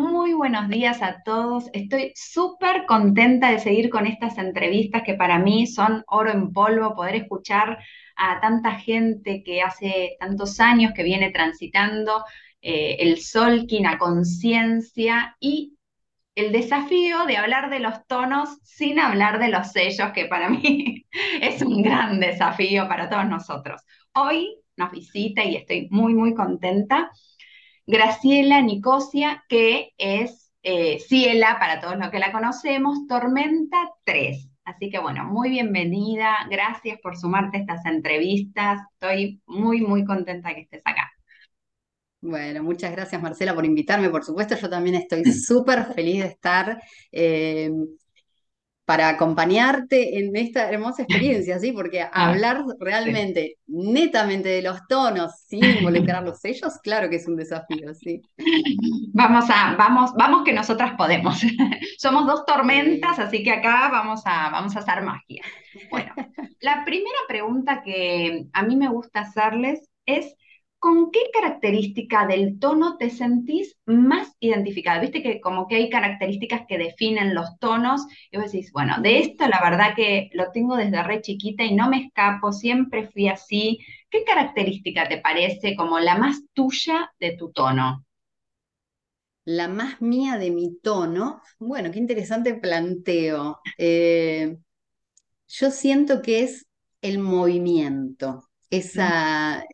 muy buenos días a todos. Estoy súper contenta de seguir con estas entrevistas que para mí son oro en polvo, poder escuchar a tanta gente que hace tantos años que viene transitando eh, el Solkin a conciencia y el desafío de hablar de los tonos sin hablar de los sellos, que para mí es un gran desafío para todos nosotros. Hoy nos visita y estoy muy, muy contenta Graciela Nicosia, que es eh, Ciela, para todos los que la conocemos, Tormenta 3. Así que bueno, muy bienvenida, gracias por sumarte a estas entrevistas, estoy muy, muy contenta que estés acá. Bueno, muchas gracias Marcela por invitarme, por supuesto, yo también estoy súper feliz de estar. Eh, para acompañarte en esta hermosa experiencia, ¿sí? Porque ah, hablar realmente, netamente de los tonos sin involucrar los sellos, claro que es un desafío, ¿sí? Vamos a, vamos, vamos que nosotras podemos. Somos dos tormentas, así que acá vamos a, vamos a hacer magia. Bueno, la primera pregunta que a mí me gusta hacerles es ¿con qué característica del tono te sentís más identificada? Viste que como que hay características que definen los tonos y vos decís, bueno, de esto la verdad que lo tengo desde re chiquita y no me escapo, siempre fui así. ¿Qué característica te parece como la más tuya de tu tono? La más mía de mi tono, bueno, qué interesante planteo. Eh, yo siento que es el movimiento, esa,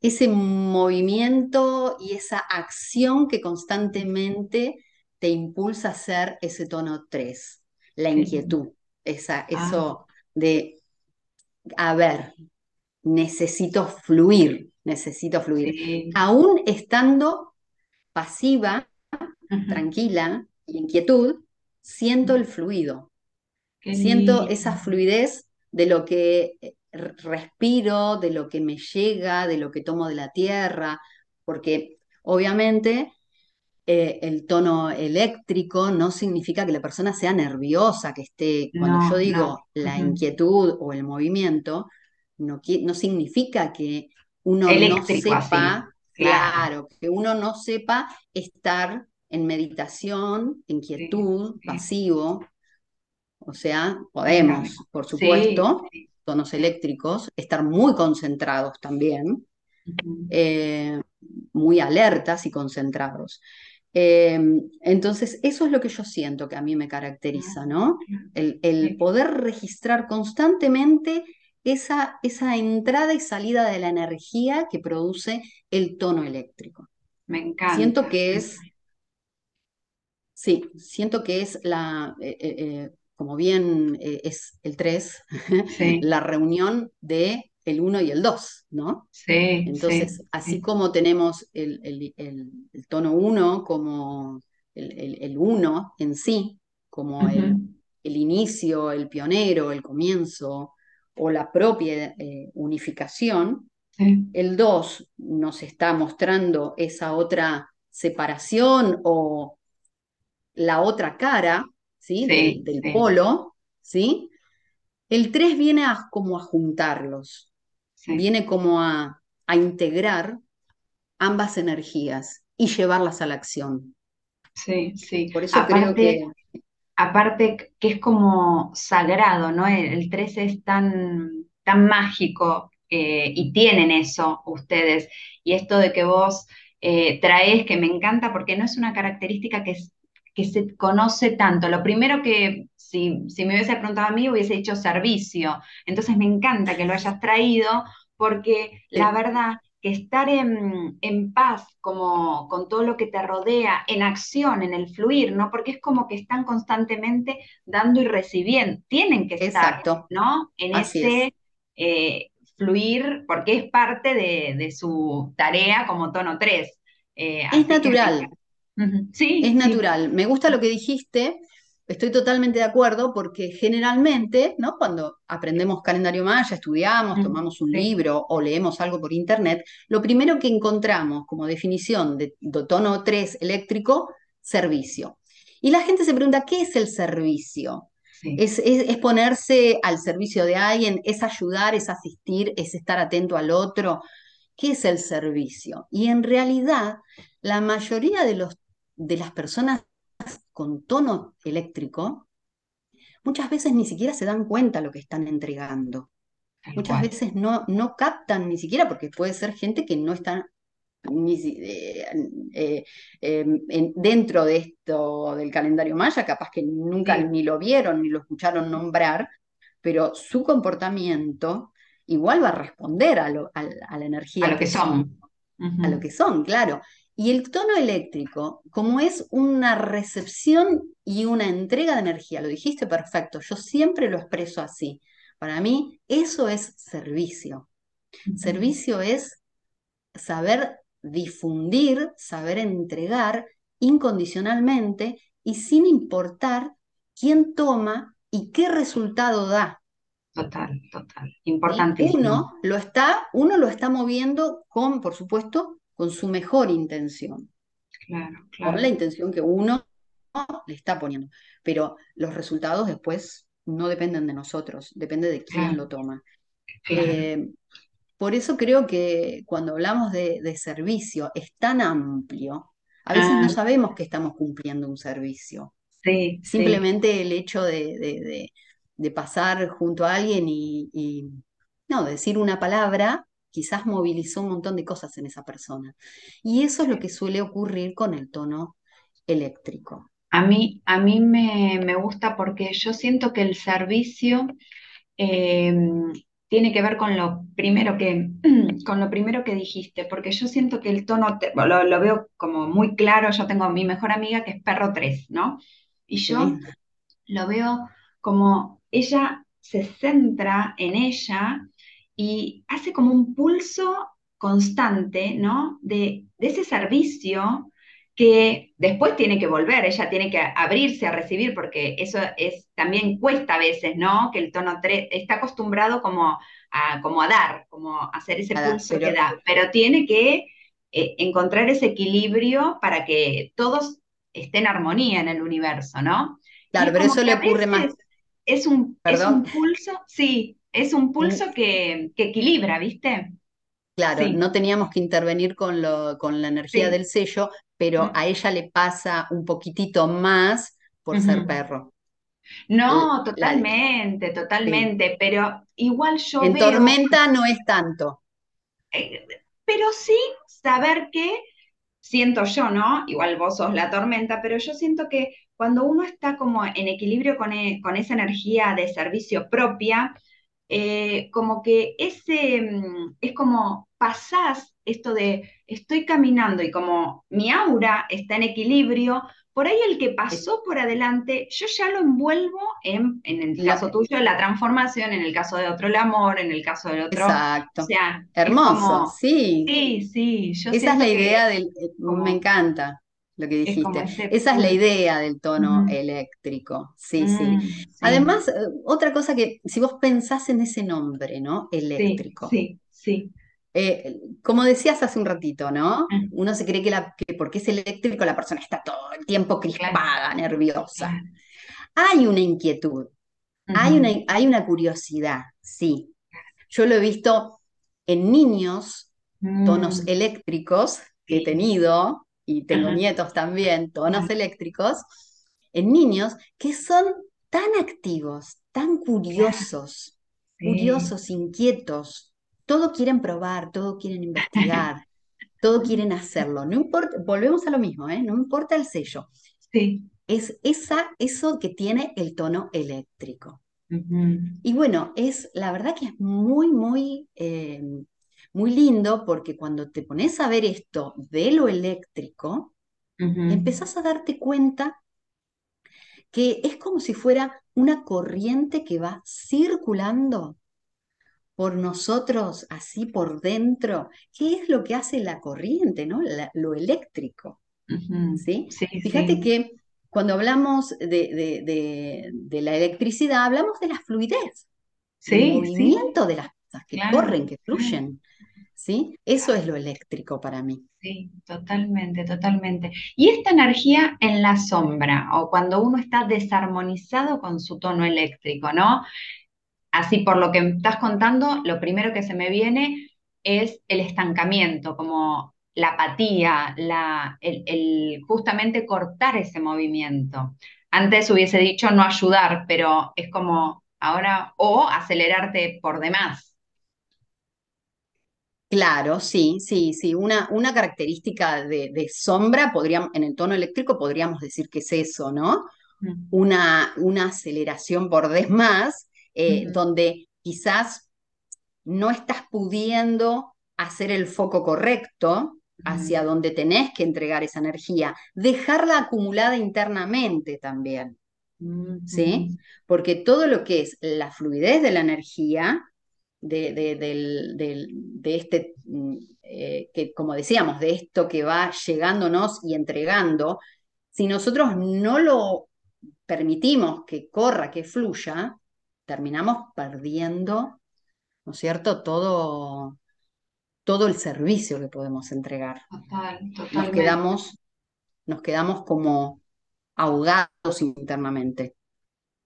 ese movimiento y esa acción que constantemente te impulsa a hacer ese tono 3, la inquietud, esa, ah. eso de, a ver, necesito fluir, necesito fluir. Aún estando pasiva, tranquila y inquietud, siento el fluido, siento esa fluidez de lo que respiro, de lo que me llega, de lo que tomo de la tierra, porque obviamente eh, el tono eléctrico no significa que la persona sea nerviosa, que esté, cuando yo digo la inquietud o el movimiento, no, no significa que uno no sepa, claro. que uno no sepa estar en meditación, en quietud, pasivo. O sea, podemos, por supuesto, tonos eléctricos, estar muy concentrados también, eh, muy alertas y concentrados. Em, entonces, eso es lo que yo siento que a mí me caracteriza, ¿no? El, poder registrar constantemente esa, esa, entrada y salida de la energía que produce el tono eléctrico. Me encanta. Siento que es, sí, siento que es la, eh, eh, como bien eh, es el 3, la reunión de el 1 y el 2, ¿no? Sí. Entonces, así como tenemos el, tono 1 como el 1 en sí, como el, inicio, el pionero, el comienzo o la propia eh, unificación, el 2 nos está mostrando esa otra separación o la otra cara ¿sí? del, polo, ¿sí? El 3 viene a, como a juntarlos, viene como a, integrar ambas energías y llevarlas a la acción. Sí, sí. Por eso creo que... Aparte que es como sagrado, ¿no? El, 3 es tan, tan mágico eh, y tienen eso ustedes. Y esto de que vos eh, traes, que me encanta porque no es una característica que es que se conoce tanto. Lo primero que, si, si me hubiese preguntado a mí, hubiese dicho servicio. Entonces me encanta que lo hayas traído porque la verdad que estar en, paz como con todo lo que te rodea, en acción, en el fluir, ¿no? Porque es como que están constantemente dando y recibiendo, tienen que estar, ¿no? En ese eh, fluir, porque es parte de, su tarea como tono 3. Eh, es natural, Sí. Es natural. Me gusta lo que dijiste. Estoy totalmente de acuerdo porque generalmente, ¿no? Cuando aprendemos calendario maya, estudiamos, tomamos un libro o leemos algo por internet, lo primero que encontramos como definición de, tono 3 eléctrico, servicio. Y la gente se pregunta, ¿qué es el servicio? Es, es, ponerse al servicio de alguien, es ayudar, es asistir, es estar atento al otro. ¿Qué es el servicio? Y en realidad, la mayoría de los de las personas con tono eléctrico, muchas veces ni siquiera se dan cuenta lo que están entregando. Muchas veces no, no captan ni siquiera, porque puede ser gente que no está eh, eh, em, dentro de esto del calendario maya, capaz que nunca ni lo vieron ni lo escucharon nombrar, pero su comportamiento igual va a responder a, la energía. A lo que, son. A lo que son, claro. Y el tono eléctrico, como es una recepción y una entrega de energía, lo dijiste perfecto, yo siempre lo expreso así. Para mí eso es servicio. Servicio es saber difundir, saber entregar incondicionalmente y sin importar quién toma y qué resultado da. Total, total. Importantísimo. Uno lo está, uno lo está moviendo con, por supuesto, con su mejor intención. Claro, claro. Con la intención que uno le está poniendo. Pero los resultados después no dependen de nosotros, depende de quién lo toma. Eh, por eso creo que cuando hablamos de, servicio es tan amplio, a veces no ah. sabemos que estamos cumpliendo un servicio. Sí, Simplemente el hecho de, pasar junto a alguien y, no, decir una palabra, quizás movilizó un montón de cosas en esa persona. Y eso es lo que suele ocurrir con el tono eléctrico. A mí, a mí me, gusta porque yo siento que el servicio eh, tiene que ver con lo primero que, con lo primero que dijiste, porque yo siento que el tono, lo, veo como muy claro, yo tengo a mi mejor amiga que es perro 3, ¿no? Y yo lo veo como ella se centra en ella y hace como un pulso constante, ¿no? De, de ese servicio que después tiene que volver, ella tiene que abrirse a recibir, porque eso es, también cuesta a veces, ¿no? Que el tono 3 está acostumbrado como a, como a dar, como a hacer ese pulso que da, pero tiene que eh, encontrar ese equilibrio para que todos estén en armonía en el universo, ¿no? Claro, pero eso le ocurre más. Es un, es un pulso, sí, es un pulso mm. que, que equilibra, ¿viste? Claro, no teníamos que intervenir con, lo, con la energía del sello, pero a ella le pasa un poquitito más por ser perro. No, totalmente, totalmente, pero igual yo en tormenta no es tanto. Eh, pero sí saber que, siento yo, ¿no? Igual vos sos la tormenta, pero yo siento que cuando uno está como en equilibrio con, e, con esa energía de servicio propia, eh, como que ese, mm, es como pasás esto de estoy caminando y como mi aura está en equilibrio, por ahí el que pasó por adelante, yo ya lo envuelvo en, en el caso tuyo, la transformación, en el caso de otro, el amor, en el caso del otro. Exacto. O sea, Hermoso, sí. Sí, sí. Esa es la idea del. Me encanta lo que dijiste. Esa es la idea del tono eléctrico. Sí, mm, sí, Además, eh, otra cosa que, si vos pensás en ese nombre, ¿no? Eléctrico. Sí, sí. Eh, como decías hace un ratito, ¿no? Mm. Uno se cree que, la, que, porque es eléctrico la persona está todo el tiempo crispada, nerviosa. Hay una inquietud, hay, una, hay una curiosidad, sí. Yo lo he visto en niños, tonos mm. eléctricos que he tenido, y tengo nietos también, tonos eléctricos, en niños que son tan activos, tan curiosos, curiosos, inquietos, todo quieren probar, todo quieren investigar, todo quieren hacerlo. No importa, volvemos a lo mismo, ¿eh? no importa el sello. Sí. Es esa, eso que tiene el tono eléctrico. Y bueno, es la verdad que es muy, muy eh, muy lindo porque cuando te pones a ver esto de lo eléctrico, empezás a darte cuenta que es como si fuera una corriente que va circulando por nosotros, así por dentro. ¿Qué es lo que hace la corriente, no? lo eléctrico. ¿sí? Fíjate que cuando hablamos de, la electricidad, hablamos de la fluidez, del movimiento de las cosas que corren, que fluyen. ¿sí? Eso es lo eléctrico para mí. Sí, totalmente, totalmente. Y esta energía en la sombra, o cuando uno está desarmonizado con su tono eléctrico, ¿no? Así por lo que me estás contando, lo primero que se me viene es el estancamiento, como la apatía, la, el, justamente cortar ese movimiento. Antes hubiese dicho no ayudar, pero es como ahora, o acelerarte por demás. Claro, sí, sí, sí. Una, una característica de, sombra, podríamos, en el tono eléctrico podríamos decir que es eso, ¿no? Mm. Una, una aceleración por demás, eh, donde quizás no estás pudiendo hacer el foco correcto hacia donde tenés que entregar esa energía, dejarla acumulada internamente también, ¿sí? Porque todo lo que es la fluidez de la energía, de, este, mm, eh, que como decíamos, de esto que va llegándonos y entregando, si nosotros no lo permitimos que corra, que fluya, terminamos perdiendo, ¿no es cierto?, todo, todo el servicio que podemos entregar. nos quedamos, nos quedamos como ahogados internamente.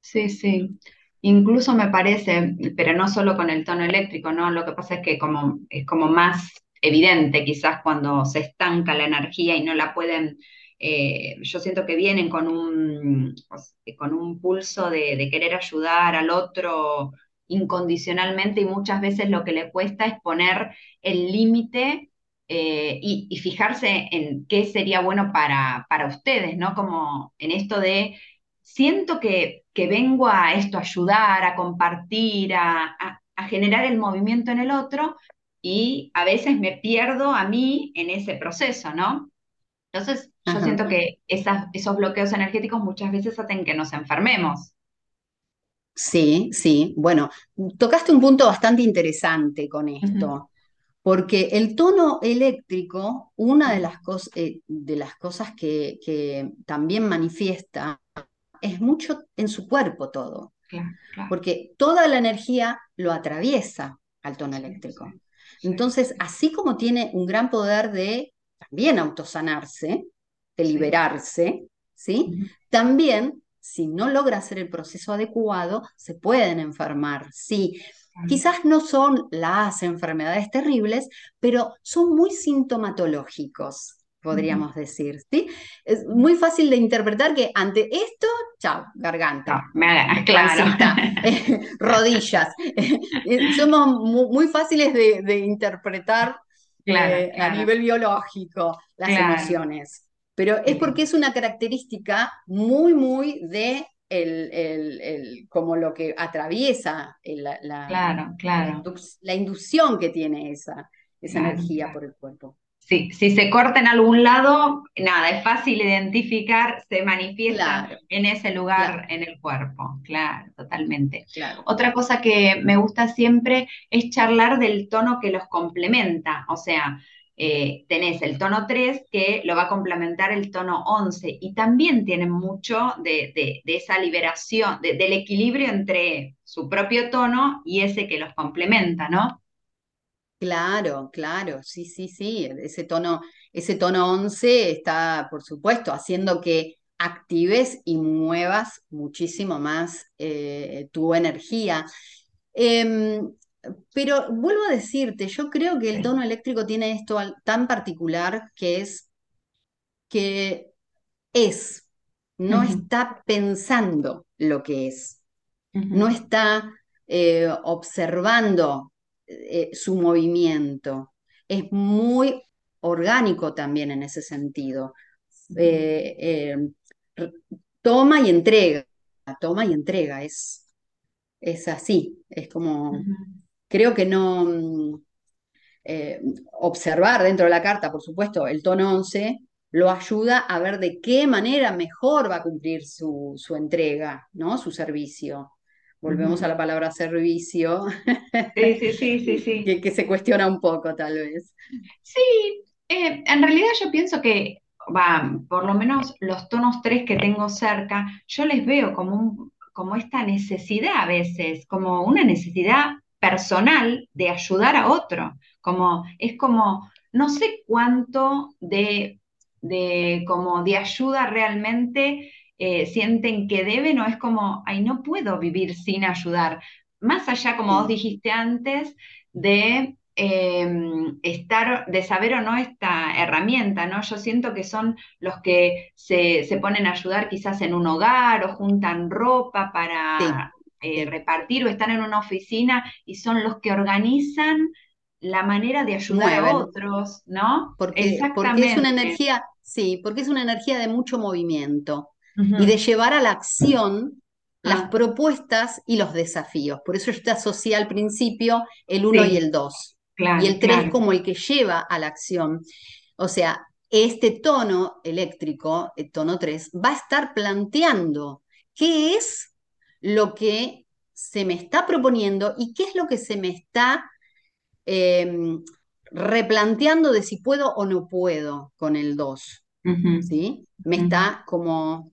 Sí, sí. Incluso me parece, pero no solo con el tono eléctrico, ¿no? Lo que pasa es que como, es como más evidente quizás cuando se estanca la energía y no la pueden, eh, yo siento que vienen con un, con un pulso de, querer ayudar al otro incondicionalmente y muchas veces lo que le cuesta es poner el límite eh, y, fijarse en qué sería bueno para, para ustedes, ¿no? Como en esto de siento que, vengo a esto, a ayudar, a compartir, a, generar el movimiento en el otro y a veces me pierdo a mí en ese proceso, ¿no? Entonces, yo siento que esos bloqueos energéticos muchas veces hacen que nos enfermemos. Sí, sí. Bueno, tocaste un punto bastante interesante con esto, porque el tono eléctrico, una de las, eh, de las cosas que, que, también manifiesta es mucho en su cuerpo todo, porque toda la energía lo atraviesa al tono eléctrico. Entonces, así como tiene un gran poder de también autosanarse, de liberarse, ¿sí? También, si no logra hacer el proceso adecuado, se pueden enfermar, sí. Quizás no son las enfermedades terribles, pero son muy sintomatológicos podríamos decir, ¿sí? Es muy fácil de interpretar que ante esto, chao, garganta, me claro. Eh, rodillas. Eh, somos muy, fáciles de, interpretar eh, a nivel biológico las emociones, pero es porque es una característica muy, muy de el, como lo que atraviesa la, claro, claro. la, inducción que tiene esa, esa energía por el cuerpo si, se corta en algún lado, nada, es fácil identificar, se manifiesta en ese lugar en el cuerpo. Claro, totalmente. Otra cosa que me gusta siempre es charlar del tono que los complementa. O sea, eh, tenés el tono 3 que lo va a complementar el tono 11 y también tienen mucho de, esa liberación, del equilibrio entre su propio tono y ese que los complementa, ¿no? Claro, claro, sí, sí, sí. Ese tono, ese tono 11 está, por supuesto, haciendo que actives y muevas muchísimo más eh, tu energía. Em, pero vuelvo a decirte, yo creo que el tono eléctrico tiene esto tan particular que es que es, no está pensando lo que es, no está eh, observando eh, su movimiento. Es muy orgánico también en ese sentido. Eh, eh, toma y entrega, toma y entrega, es, es así, es como, creo que no, mm, observar dentro de la carta, por supuesto, el tono 11 lo ayuda a ver de qué manera mejor va a cumplir su, su entrega, ¿no? su servicio. Volvemos a la palabra servicio. Sí, sí, sí, sí, que, se cuestiona un poco, tal vez. Sí, eh, en realidad yo pienso que, va, por lo menos los tonos tres que tengo cerca, yo les veo como, como esta necesidad a veces, como una necesidad personal de ayudar a otro. Como, es como, no sé cuánto de, de, como de ayuda realmente eh, sienten que deben o es como, ay, no puedo vivir sin ayudar. Más allá, como vos dijiste antes, de em, estar, de saber o no esta herramienta, ¿no? Yo siento que son los que se, ponen a ayudar quizás en un hogar o juntan ropa para eh, repartir o están en una oficina y son los que organizan la manera de ayudar a otros, ¿no? Porque, porque es una energía, sí, porque es una energía de mucho movimiento y de llevar a la acción las ah. propuestas y los desafíos. Por eso yo te asocié al principio el 1 y el 2. y el 3 como el que lleva a la acción. O sea, este tono eléctrico, el tono 3, va a estar planteando qué es lo que se me está proponiendo y qué es lo que se me está Em, replanteando de si puedo o no puedo con el 2. ¿sí? Me está como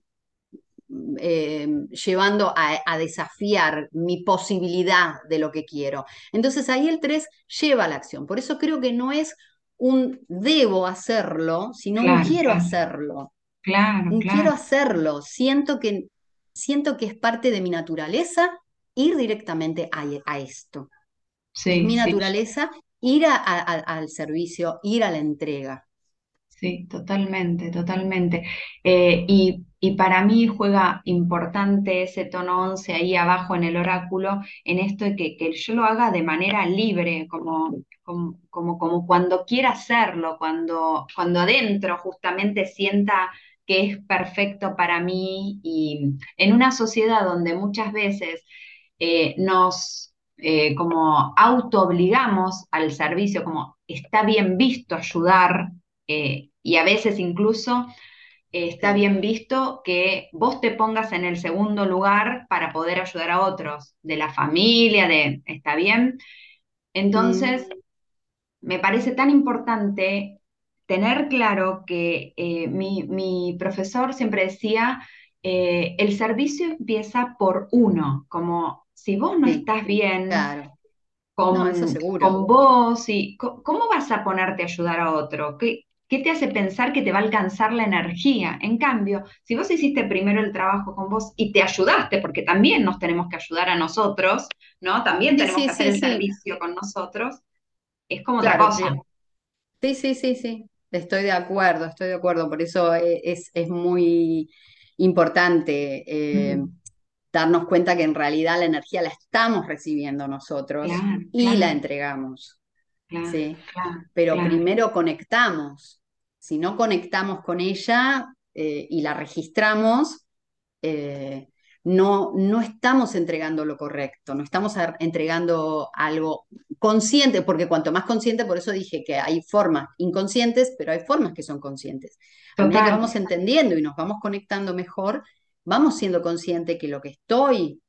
em, llevando a, desafiar mi posibilidad de lo que quiero. Entonces ahí el 3 lleva a la acción. Por eso creo que no es un debo hacerlo, sino un quiero hacerlo. Claro, un quiero hacerlo. Siento que, siento que es parte de mi naturaleza ir directamente a esto es mi naturaleza ir al servicio, ir a la entrega. Sí, totalmente, totalmente. Eh, y, para mí juega importante ese tono 11 ahí abajo en el oráculo, en esto de que, que yo lo haga de manera libre, como, como, como, cuando quiera hacerlo, cuando, cuando adentro justamente sienta que es perfecto para mí y en una sociedad donde muchas veces eh, nos eh, como auto obligamos al servicio, como está bien visto ayudar eh, y a veces incluso eh, está bien visto que vos te pongas en el segundo lugar para poder ayudar a otros, de la familia, de, ¿está bien? Entonces, mm. me parece tan importante tener claro que mi, mi, profesor siempre decía, el servicio empieza por uno, como si vos no estás bien con, con, vos, y, ¿cómo vas a ponerte a ayudar a otro? ¿Qué, ¿Qué te hace pensar que te va a alcanzar la energía? En cambio, si vos hiciste primero el trabajo con vos y te ayudaste, porque también nos tenemos que ayudar a nosotros, ¿no? También tenemos que hacer el servicio con nosotros, es como otra cosa. Sí, sí, sí, sí. Estoy de acuerdo, estoy de acuerdo. Por eso eh, es, es muy importante. Eh, darnos cuenta que en realidad la energía la estamos recibiendo nosotros y la entregamos. ¿sí? Pero primero conectamos. Si no conectamos con ella eh, y la registramos, eh, no, no estamos entregando lo correcto, no estamos entregando algo consciente, porque cuanto más consciente, por eso dije que hay formas inconscientes, pero hay formas que son conscientes. A medida que vamos entendiendo y nos vamos conectando mejor, vamos siendo conscientes que lo que estoy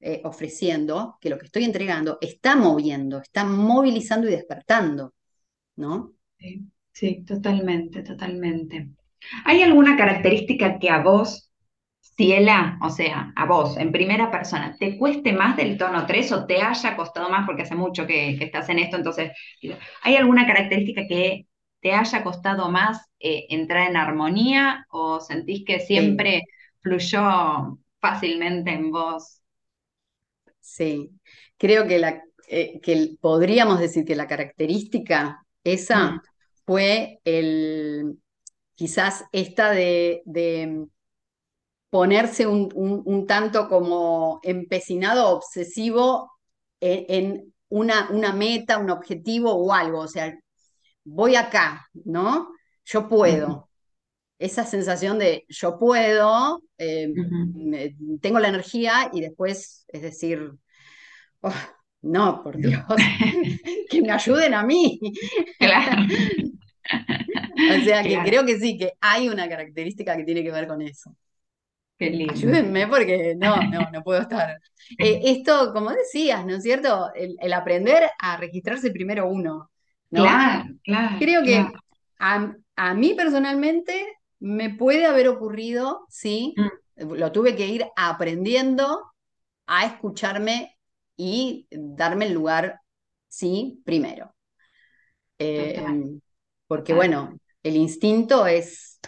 eh, ofreciendo, que lo que estoy entregando, está moviendo, está movilizando y despertando, ¿no? Sí, sí, totalmente, totalmente. ¿Hay alguna característica que a vos, Ciela, o sea, a vos, en primera persona, te cueste más del tono 3 o te haya costado más porque hace mucho que, estás en esto? Entonces, ¿hay alguna característica que te haya costado más eh, entrar en armonía o sentís que siempre fluyó fácilmente en vos. Sí, creo que, la, eh, que podríamos decir que la característica esa mm. Fue el, quizás esta de, ponerse un, tanto como empecinado, obsesivo en, una, una, meta, un objetivo o algo. O sea, voy acá, ¿no? Yo puedo esa sensación de yo puedo, eh, tengo la energía y después, es decir, oh, no, por Dios, que me ayuden a mí. o sea que creo que sí, que hay una característica que tiene que ver con eso. Ayúdenme porque no, no, no puedo estar. Eh, esto, como decías, ¿no es cierto? El, aprender a registrarse primero uno. Claro, claro. Creo que a, a, mí personalmente me puede haber ocurrido, sí, mm. lo tuve que ir aprendiendo a escucharme y darme el lugar, sí, primero. Eh, porque bueno, el instinto es,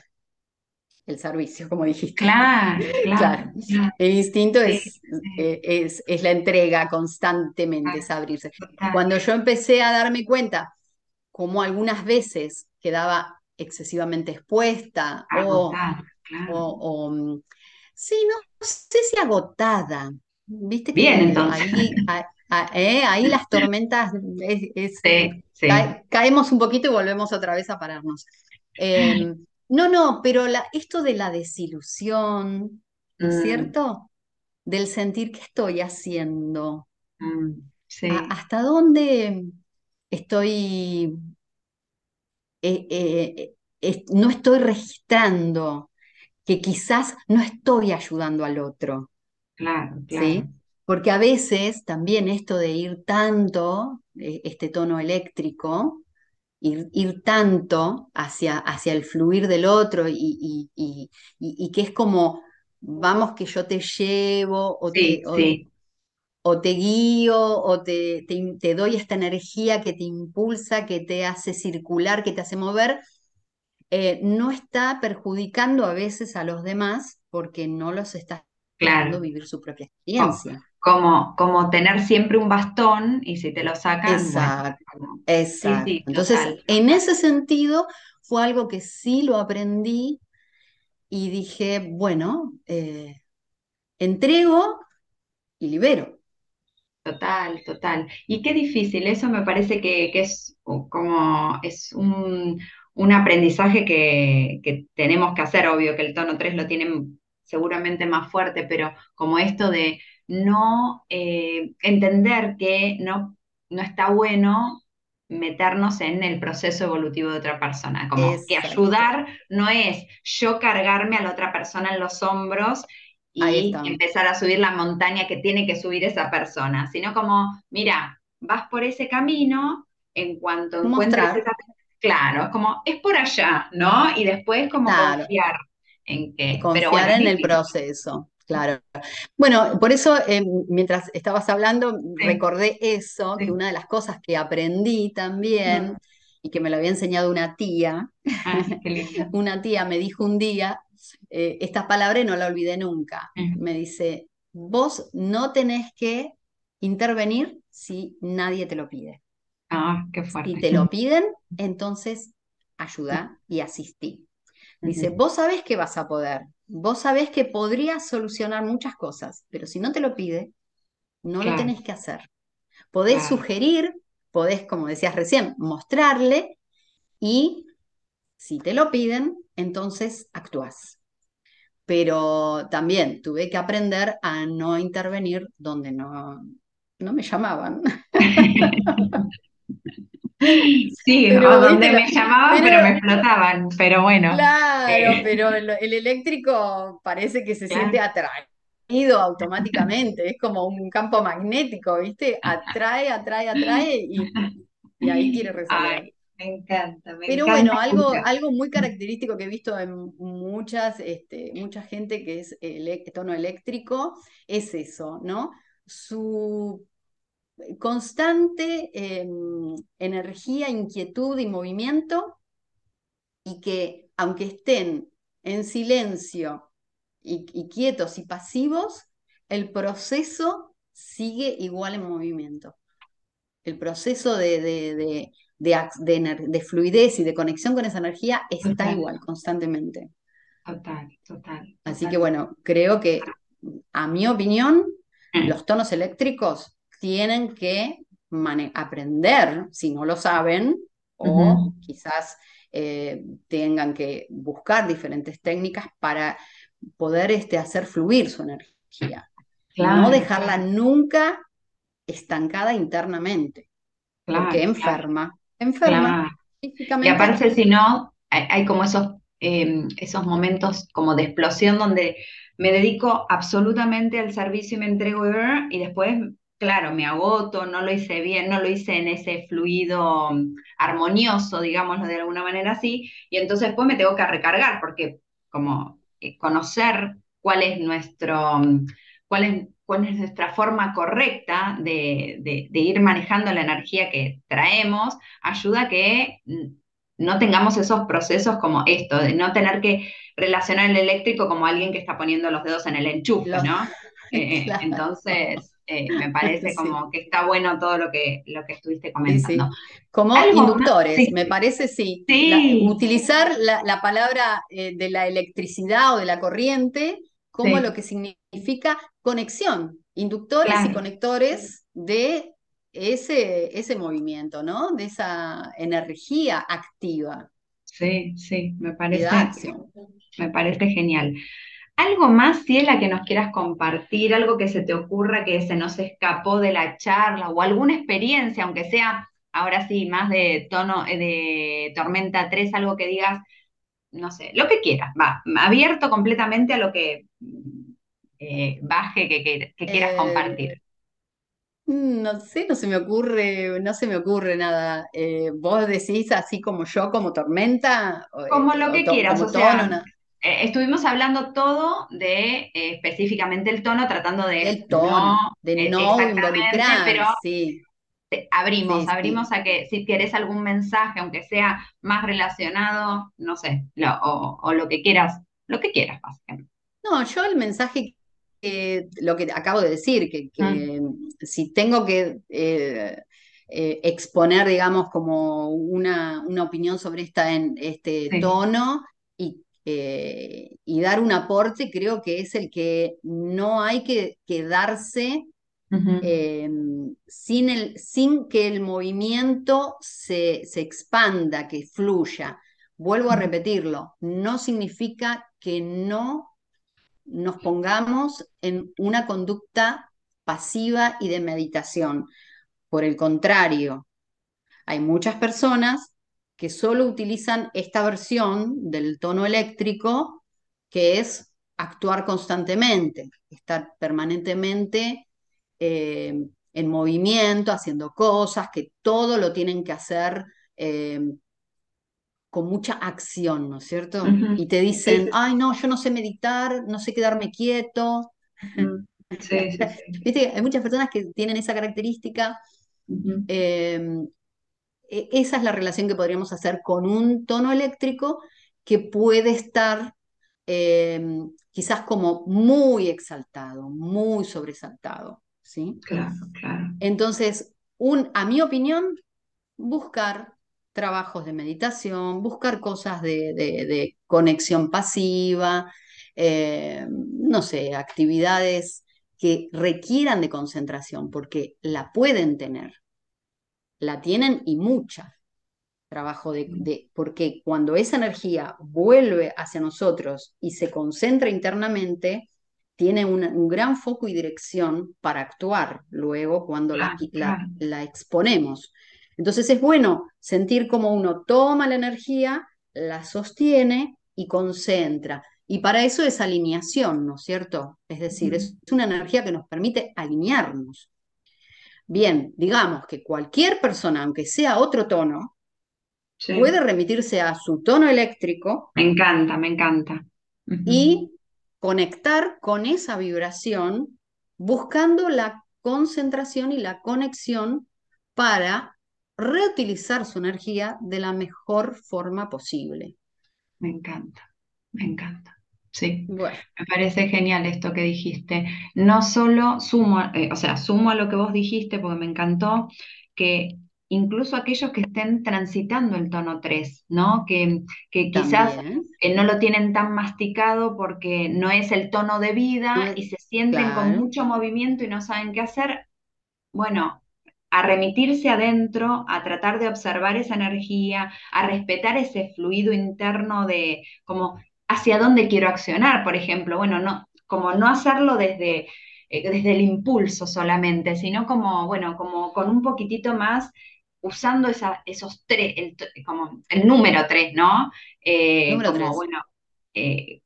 el servicio, como dijiste. Claro, claro. El instinto es, eh, es, es, la entrega constantemente, es abrirse. Cuando yo empecé a darme cuenta, como algunas veces quedaba excesivamente expuesta o, o, mm, sí, no sé si agotada. Viste que Bien, entonces. Ahí, ¿eh? las tormentas caemos un poquito y volvemos otra vez a pararnos. Em, no, no, pero esto de la desilusión, mm. cierto? Del sentir que estoy haciendo. Mm, ¿Hasta dónde estoy, eh, eh, no estoy registrando que quizás no estoy ayudando al otro? Claro, ¿sí? Porque a veces también esto de ir tanto, eh, este tono eléctrico, ir, tanto hacia, hacia, el fluir del otro y, que es como, vamos que yo te llevo o, te, O, te guío o te, te, doy esta energía que te impulsa, que te hace circular, que te hace mover, eh, no está perjudicando a veces a los demás porque no los está dejando vivir su propia experiencia como, como tener siempre un bastón y si te lo sacan. Exacto. exacto. Entonces, en ese sentido, fue algo que sí lo aprendí y dije, bueno, eh, entrego y libero. Total, total. Y qué difícil, eso me parece que, es como, es un, aprendizaje que, que, tenemos que hacer, obvio que el tono 3 lo tiene seguramente más fuerte, pero como esto de no eh, entender que no, no está bueno meternos en el proceso evolutivo de otra persona, como que ayudar no es yo cargarme a la otra persona en los hombros y empezar a subir la montaña que tiene que subir esa persona, sino como, mira, vas por ese camino, en cuanto encuentres esa claro, es como, es por allá, ¿no? Y después como confiar en que... Confiar en el proceso. Claro. Bueno, por eso eh, mientras estabas hablando, recordé eso, que una de las cosas que aprendí también, y que me lo había enseñado una tía, ah, una tía me dijo un día, eh, esta palabra no la olvidé nunca, me dice, vos no tenés que intervenir si nadie te lo pide. Ah, qué fuerte. Si te lo piden, entonces ayuda y asistí. Dice, vos sabés que vas a poder, vos sabés que podrías solucionar muchas cosas, pero si no te lo pide, no lo tenés que hacer. Podés sugerir, podés, como decías recién, mostrarle y si te lo piden, entonces actúas. Pero también tuve que aprender a no intervenir donde no, no me llamaban. Sí, o donde me llamaban, pero, me explotaban, pero bueno. Claro, eh. pero el, eléctrico parece que se siente atraído automáticamente, es como un campo magnético, ¿viste? Atrae, atrae, atrae y, ahí quiere resolver. me encanta, me Pero bueno, algo, algo muy característico que he visto en muchas, este, mucha gente que es el tono eléctrico es eso, ¿no? Su constante em, energía, inquietud y movimiento y que aunque estén en silencio y, quietos y pasivos, el proceso sigue igual en movimiento. El proceso de, de, de, fluidez y de conexión con esa energía está igual constantemente. Total, total. Así que bueno, creo que a mi opinión, mm. los tonos eléctricos tienen que aprender, si no lo saben, o quizás eh, tengan que buscar diferentes técnicas para poder este, hacer fluir su energía. no dejarla nunca estancada internamente, porque enferma, enferma físicamente. Y aparte, si no, hay, como esos, em, esos momentos como de explosión donde me dedico absolutamente al servicio y me entrego y después claro, me agoto, no lo hice bien, no lo hice en ese fluido mm, armonioso, digámoslo de alguna manera así, y entonces después me tengo que recargar, porque como eh, conocer cuál es nuestro, mm, cuál es, cuál es nuestra forma correcta de, ir manejando la energía que traemos, ayuda a que mm, no tengamos esos procesos como esto, de no tener que relacionar el eléctrico como alguien que está poniendo los dedos en el enchufe, ¿no? Eh, entonces, eh, me parece como que está bueno todo lo que, lo que estuviste comentando. Como inductores, me parece, sí. utilizar la, palabra eh, de la electricidad o de la corriente como lo que significa conexión, inductores y conectores de ese, ese movimiento, ¿no? De esa energía activa. Sí, sí, me parece, me parece genial. ¿Algo más, Ciela, que nos quieras compartir? ¿Algo que se te ocurra que se nos escapó de la charla o alguna experiencia, aunque sea ahora sí más de tono eh, de Tormenta 3, algo que digas, no sé, lo que quieras, va, abierto completamente a lo que eh, baje que, quieras compartir. Eh, no sé, no se me ocurre, no se me ocurre nada. vos decís así como yo, como tormenta. Como lo que quieras, o sea, eh, estuvimos hablando todo de eh, específicamente el tono, tratando de el tono, de eh, no involucrar, pero sí. abrimos, abrimos a que si quieres algún mensaje, aunque sea más relacionado, no sé, o, lo que quieras, lo que quieras, básicamente. No, yo el mensaje que lo que acabo de decir, que, mm. si tengo que exponer, digamos, como una, una opinión sobre esta, en, este tono eh, y dar un aporte creo que es el que no hay que quedarse em, sin, el, sin que el movimiento se, se, expanda, que fluya. Vuelvo a repetirlo, no significa que no nos pongamos en una conducta pasiva y de meditación. Por el contrario, hay muchas personas que solo utilizan esta versión del tono eléctrico, que es actuar constantemente, estar permanentemente eh, en movimiento, haciendo cosas, que todo lo tienen que hacer eh, con mucha acción, ¿no es cierto? Y te dicen, ay, no, yo no sé meditar, no sé quedarme quieto. ¿Viste? Hay muchas personas que tienen esa característica. E, esa es la relación que podríamos hacer con un tono eléctrico que puede estar em, quizás como muy exaltado, muy sobresaltado. ¿sí? Claro, claro. Entonces, un, a mi opinión, buscar trabajos de meditación, buscar cosas de, conexión pasiva, em, no sé, actividades que requieran de concentración, porque la pueden tener la tienen y mucha trabajo de, porque cuando esa energía vuelve hacia nosotros y se concentra internamente, tiene un gran foco y dirección para actuar luego cuando la, la, exponemos. Entonces es bueno sentir como uno toma la energía, la sostiene y concentra. Y para eso es alineación, ¿no es cierto? Es decir, es una energía que nos permite alinearnos. Bien, digamos que cualquier persona, aunque sea otro tono, puede remitirse a su tono eléctrico. Me encanta, me encanta. Y conectar con esa vibración buscando la concentración y la conexión para reutilizar su energía de la mejor forma posible. Me encanta, me encanta. Sí, me parece genial esto que dijiste. No solo sumo, eh, o sea, sumo a lo que vos dijiste porque me encantó que incluso aquellos que estén transitando el tono 3, ¿no? Que, que quizás eh, no lo tienen tan masticado porque no es el tono de vida y se sienten con mucho movimiento y no saben qué hacer. Bueno, a remitirse adentro, a tratar de observar esa energía, a respetar ese fluido interno de como hacia dónde quiero accionar, por ejemplo. Bueno, no, como no hacerlo desde, eh, desde el impulso solamente, sino como, bueno, como con un poquitito más usando esa, esos tres, el, como el número tres, ¿no? Eh, número como, bueno, eh,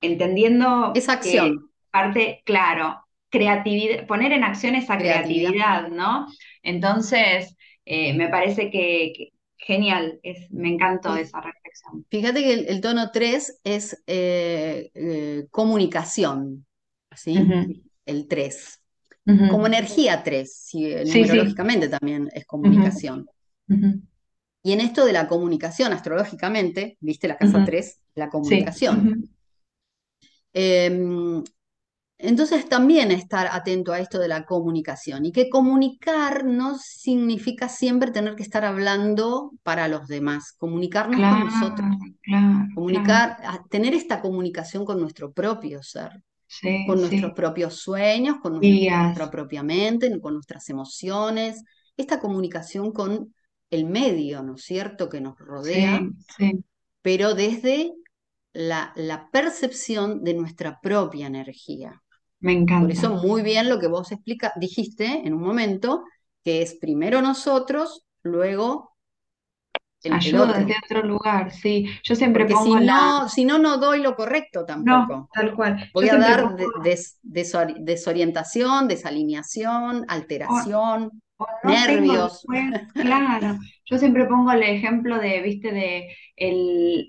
entendiendo esa acción. parte, claro, creatividad, poner en acción esa creatividad, ¿no? Entonces, me parece que, Genial, es, me encantó esa reflexión. Fíjate que el, tono 3 es eh, eh, comunicación, ¿sí? El 3. Como energía 3, sí, numerológicamente también es comunicación. Y en esto de la comunicación, astrológicamente, viste la casa 3, la comunicación. Entonces también estar atento a esto de la comunicación y que comunicar no significa siempre tener que estar hablando para los demás, comunicarnos con nosotros, comunicar, tener esta comunicación con nuestro propio ser, con nuestros propios sueños, con nuestra propia mente, con nuestras emociones, esta comunicación con el medio, ¿no es cierto?, que nos rodea, pero desde la, percepción de nuestra propia energía. Me encanta. Por eso muy bien lo que vos explica, dijiste en un momento, que es primero nosotros, luego el, Ayuda desde otro lugar, sí. Yo siempre pongo si no, si no, no doy lo correcto tampoco. No, tal cual. Voy a dar desorientación, desalineación, alteración nervios. claro, yo siempre pongo el ejemplo de, viste, de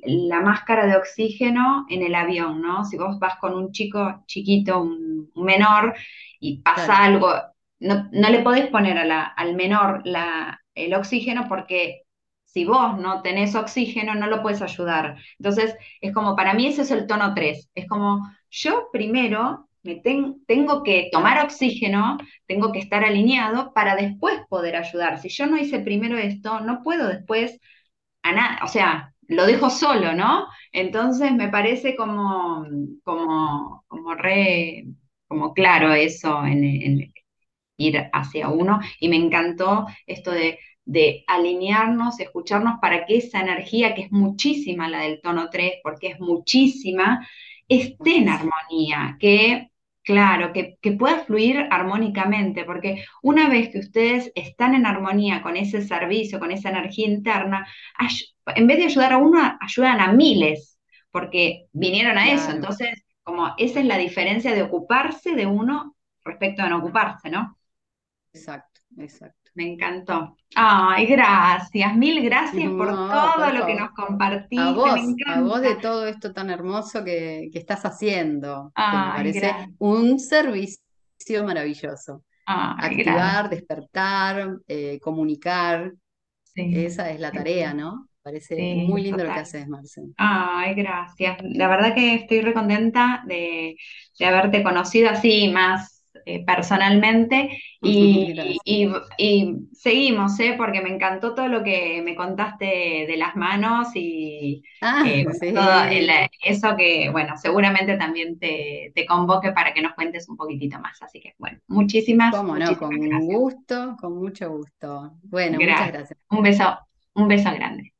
la máscara de oxígeno en el avión, ¿no? Si vos vas con un chico chiquito, un, menor, y pasa algo, no, le podés poner al menor el oxígeno porque si vos no tenés oxígeno, no lo puedes ayudar. Entonces, es como, para mí ese es el tono 3. Es como, yo primero tengo que tomar oxígeno, tengo que estar alineado para después poder ayudar. Si yo no hice primero esto, no puedo después a nada, o sea, lo dejo solo, ¿no? Entonces me parece como, como, como re, como claro eso en, ir hacia uno y me encantó esto de, de alinearnos, escucharnos para que esa energía, que es muchísima la del tono 3, porque es muchísima, esté en armonía, que Claro, que, pueda fluir armónicamente, porque una vez que ustedes están en armonía con ese servicio, con esa energía interna, en vez de ayudar a uno, ayudan a miles, porque vinieron a eso. Entonces, como esa es la diferencia de ocuparse de uno respecto a no ocuparse, ¿no? Exacto, exacto. Me encantó. Ay, gracias, mil gracias por todo lo que nos compartiste. A vos, a vos de todo esto tan hermoso que, estás haciendo. que me parece un servicio maravilloso. Activar, despertar, eh, comunicar. Esa es la tarea, ¿no? Parece muy lindo lo que haces, Marcel. Ay, gracias. La verdad que estoy recontenta de, de haberte conocido así más eh, personalmente y, seguimos, ¿eh? porque me encantó todo lo que me contaste de las manos y ah, eh, todo eso que, bueno, seguramente también te, convoque para que nos cuentes un poquitito más. Así que, bueno, muchísimas, ¿Cómo no? Con gusto, con mucho gusto. Bueno, muchas gracias. Un beso, un beso grande.